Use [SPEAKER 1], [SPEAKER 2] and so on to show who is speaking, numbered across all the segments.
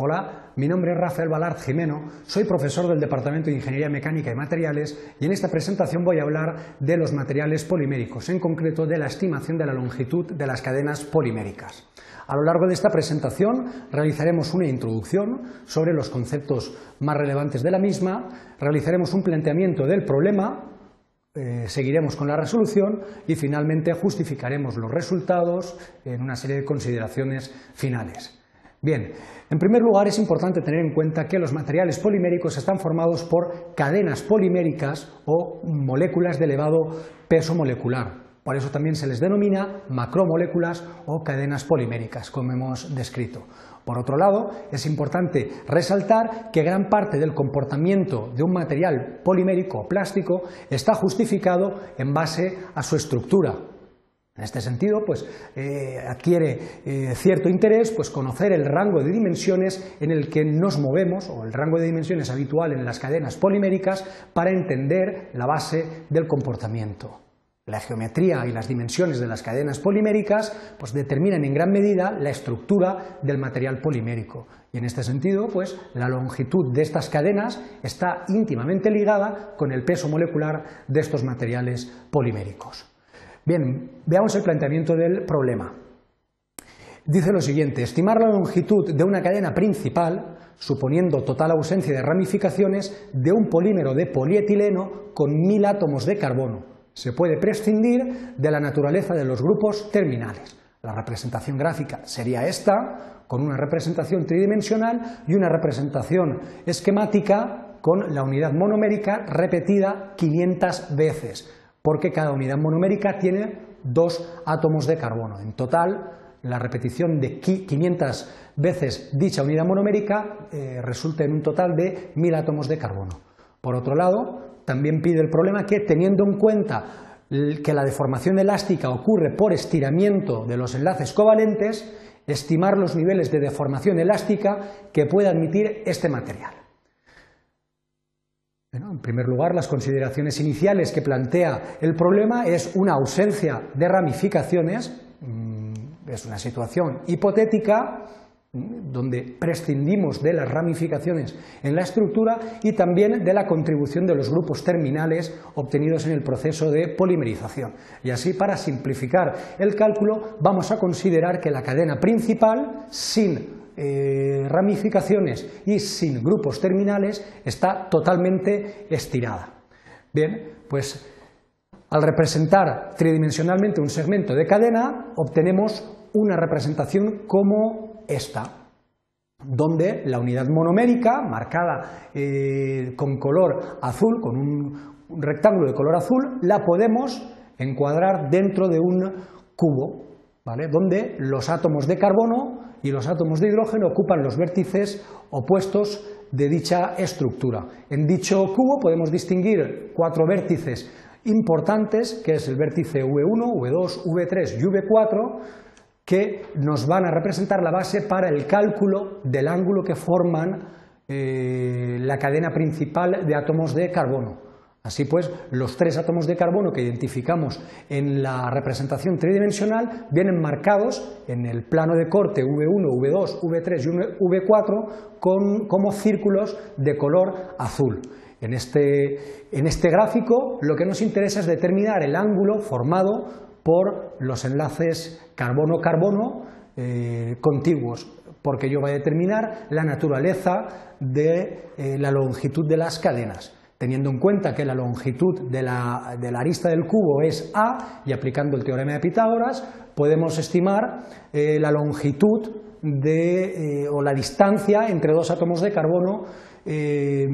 [SPEAKER 1] Hola, mi nombre es Rafael Balart Jimeno, soy profesor del Departamento de Ingeniería Mecánica y Materiales y en esta presentación voy a hablar de los materiales poliméricos, en concreto de la estimación de la longitud de las cadenas poliméricas. A lo largo de esta presentación realizaremos una introducción sobre los conceptos más relevantes de la misma, realizaremos un planteamiento del problema, eh, seguiremos con la resolución y finalmente justificaremos los resultados en una serie de consideraciones finales. Bien, en primer lugar es importante tener en cuenta que los materiales poliméricos están formados por cadenas poliméricas o moléculas de elevado peso molecular. Por eso también se les denomina macromoléculas o cadenas poliméricas, como hemos descrito. Por otro lado, es importante resaltar que gran parte del comportamiento de un material polimérico o plástico está justificado en base a su estructura, en este sentido, pues, eh, adquiere eh, cierto interés pues, conocer el rango de dimensiones en el que nos movemos, o el rango de dimensiones habitual en las cadenas poliméricas, para entender la base del comportamiento. La geometría y las dimensiones de las cadenas poliméricas pues, determinan en gran medida la estructura del material polimérico. Y en este sentido, pues, la longitud de estas cadenas está íntimamente ligada con el peso molecular de estos materiales poliméricos. Bien, veamos el planteamiento del problema. Dice lo siguiente, estimar la longitud de una cadena principal, suponiendo total ausencia de ramificaciones, de un polímero de polietileno con mil átomos de carbono. Se puede prescindir de la naturaleza de los grupos terminales. La representación gráfica sería esta, con una representación tridimensional y una representación esquemática con la unidad monomérica repetida 500 veces porque cada unidad monomérica tiene dos átomos de carbono. En total, la repetición de 500 veces dicha unidad monomérica eh, resulta en un total de 1000 átomos de carbono. Por otro lado, también pide el problema que, teniendo en cuenta que la deformación elástica ocurre por estiramiento de los enlaces covalentes, estimar los niveles de deformación elástica que puede admitir este material. En primer lugar, las consideraciones iniciales que plantea el problema es una ausencia de ramificaciones, mm, es una situación hipotética mm, donde prescindimos de las ramificaciones en la estructura y también de la contribución de los grupos terminales obtenidos en el proceso de polimerización. Y así, para simplificar el cálculo, vamos a considerar que la cadena principal, sin eh, ramificaciones y sin grupos terminales está totalmente estirada. Bien, pues al representar tridimensionalmente un segmento de cadena obtenemos una representación como esta, donde la unidad monomérica, marcada eh, con color azul, con un rectángulo de color azul, la podemos encuadrar dentro de un cubo, donde los átomos de carbono y los átomos de hidrógeno ocupan los vértices opuestos de dicha estructura. En dicho cubo podemos distinguir cuatro vértices importantes, que es el vértice V1, V2, V3 y V4, que nos van a representar la base para el cálculo del ángulo que forman eh, la cadena principal de átomos de carbono. Así pues, los tres átomos de carbono que identificamos en la representación tridimensional vienen marcados en el plano de corte V1, V2, V3 y V4 como círculos de color azul. En este, en este gráfico lo que nos interesa es determinar el ángulo formado por los enlaces carbono-carbono eh, contiguos, porque ello va a determinar la naturaleza de eh, la longitud de las cadenas teniendo en cuenta que la longitud de la, arista del cubo es A y aplicando el teorema de Pitágoras, podemos estimar eh, la longitud de, eh, o la distancia entre dos átomos de carbono eh,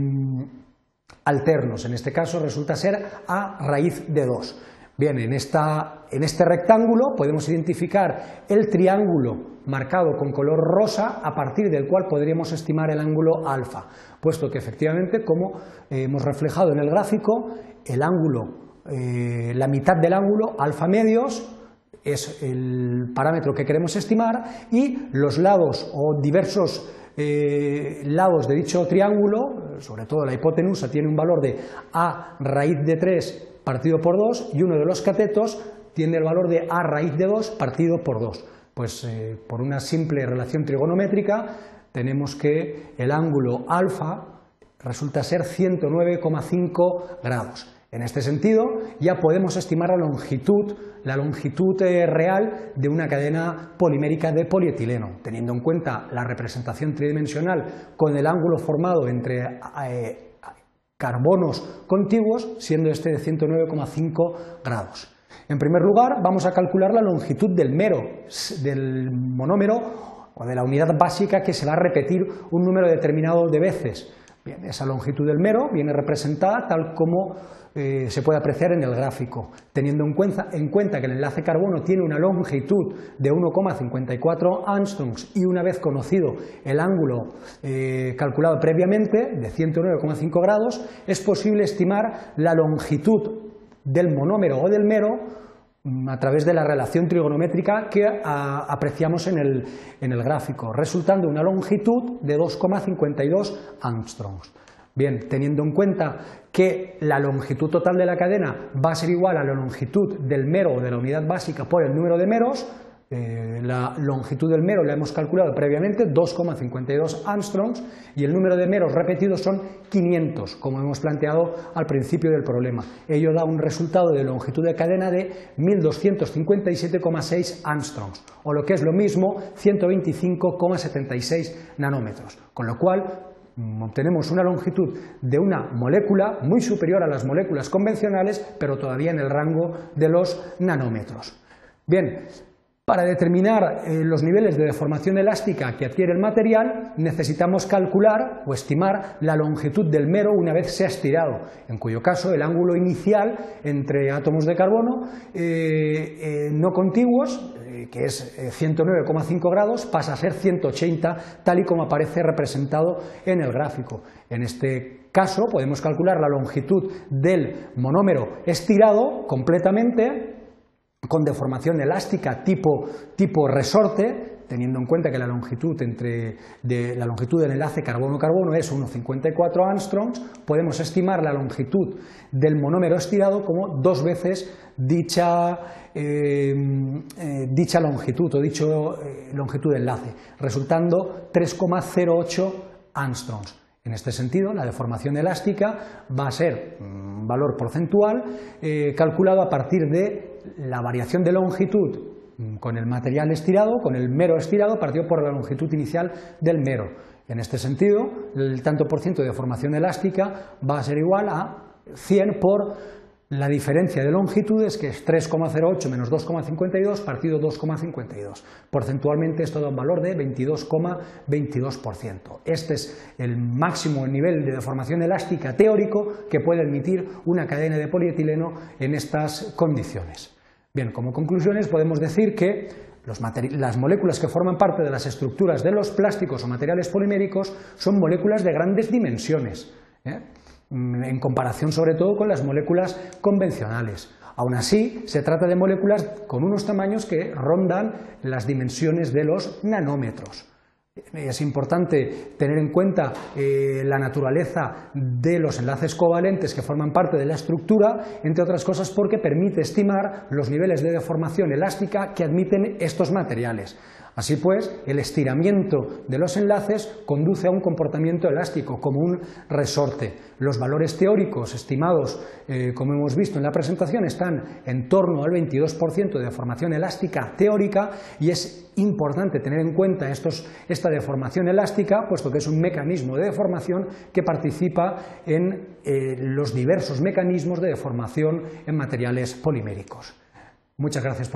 [SPEAKER 1] alternos. En este caso resulta ser A raíz de 2. Bien, en, en este rectángulo podemos identificar el triángulo marcado con color rosa a partir del cual podríamos estimar el ángulo alfa, puesto que efectivamente, como eh, hemos reflejado en el gráfico, el ángulo, eh, la mitad del ángulo, alfa medios, es el parámetro que queremos estimar y los lados o diversos eh, lados de dicho triángulo, sobre todo la hipotenusa, tiene un valor de a raíz de 3 partido por 2 y uno de los catetos tiene el valor de a raíz de 2 partido por 2 pues eh, por una simple relación trigonométrica tenemos que el ángulo alfa resulta ser 109,5 grados. En este sentido, ya podemos estimar la longitud, la longitud eh, real de una cadena polimérica de polietileno, teniendo en cuenta la representación tridimensional con el ángulo formado entre eh, carbonos contiguos, siendo este de 109,5 grados. En primer lugar, vamos a calcular la longitud del mero, del monómero o de la unidad básica que se va a repetir un número determinado de veces. Bien, esa longitud del mero viene representada tal como eh, se puede apreciar en el gráfico, teniendo en cuenta, en cuenta, que el enlace carbono tiene una longitud de 1,54 angstroms y una vez conocido el ángulo eh, calculado previamente de 109,5 grados, es posible estimar la longitud del monómero o del mero a través de la relación trigonométrica que apreciamos en el, en el gráfico, resultando una longitud de 2,52 angstroms. Bien, teniendo en cuenta que la longitud total de la cadena va a ser igual a la longitud del mero o de la unidad básica por el número de meros, eh, la longitud del mero la hemos calculado previamente, 2,52 angstroms, y el número de meros repetidos son 500, como hemos planteado al principio del problema. Ello da un resultado de longitud de cadena de 1257,6 angstroms, o lo que es lo mismo, 125,76 nanómetros, con lo cual obtenemos una longitud de una molécula muy superior a las moléculas convencionales, pero todavía en el rango de los nanómetros. Bien, para determinar eh, los niveles de deformación elástica que adquiere el material, necesitamos calcular o estimar la longitud del mero una vez se ha estirado, en cuyo caso el ángulo inicial entre átomos de carbono eh, eh, no contiguos, que es 109,5 grados, pasa a ser 180, tal y como aparece representado en el gráfico. En este caso podemos calcular la longitud del monómero estirado completamente con deformación elástica tipo, tipo resorte, teniendo en cuenta que la longitud, entre, de, la longitud del enlace carbono-carbono es 1,54 angstroms, podemos estimar la longitud del monómero estirado como dos veces dicha, eh, eh, dicha longitud o dicha eh, longitud de enlace, resultando 3,08 angstroms. En este sentido, la deformación elástica va a ser un valor porcentual calculado a partir de la variación de longitud con el material estirado, con el mero estirado, partido por la longitud inicial del mero. En este sentido, el tanto por ciento de deformación elástica va a ser igual a 100 por la diferencia de longitudes, que es 3,08 menos 2,52 partido 2,52. Porcentualmente esto da un valor de 22,22%. Este es el máximo nivel de deformación elástica teórico que puede admitir una cadena de polietileno en estas condiciones. Bien, como conclusiones podemos decir que las moléculas que forman parte de las estructuras de los plásticos o materiales poliméricos son moléculas de grandes dimensiones, ¿eh? Mm, en comparación sobre todo con las moléculas convencionales. Aún así, se trata de moléculas con unos tamaños que rondan las dimensiones de los nanómetros. Es importante tener en cuenta eh, la naturaleza de los enlaces covalentes que forman parte de la estructura, entre otras cosas porque permite estimar los niveles de deformación elástica que admiten estos materiales. Así pues, el estiramiento de los enlaces conduce a un comportamiento elástico, como un resorte. Los valores teóricos estimados, eh, como hemos visto en la presentación, están en torno al 22% de deformación elástica teórica y es importante tener en cuenta esta deformación elástica, puesto que es un mecanismo de deformación que participa en eh, los diversos mecanismos de deformación en materiales poliméricos. Muchas gracias por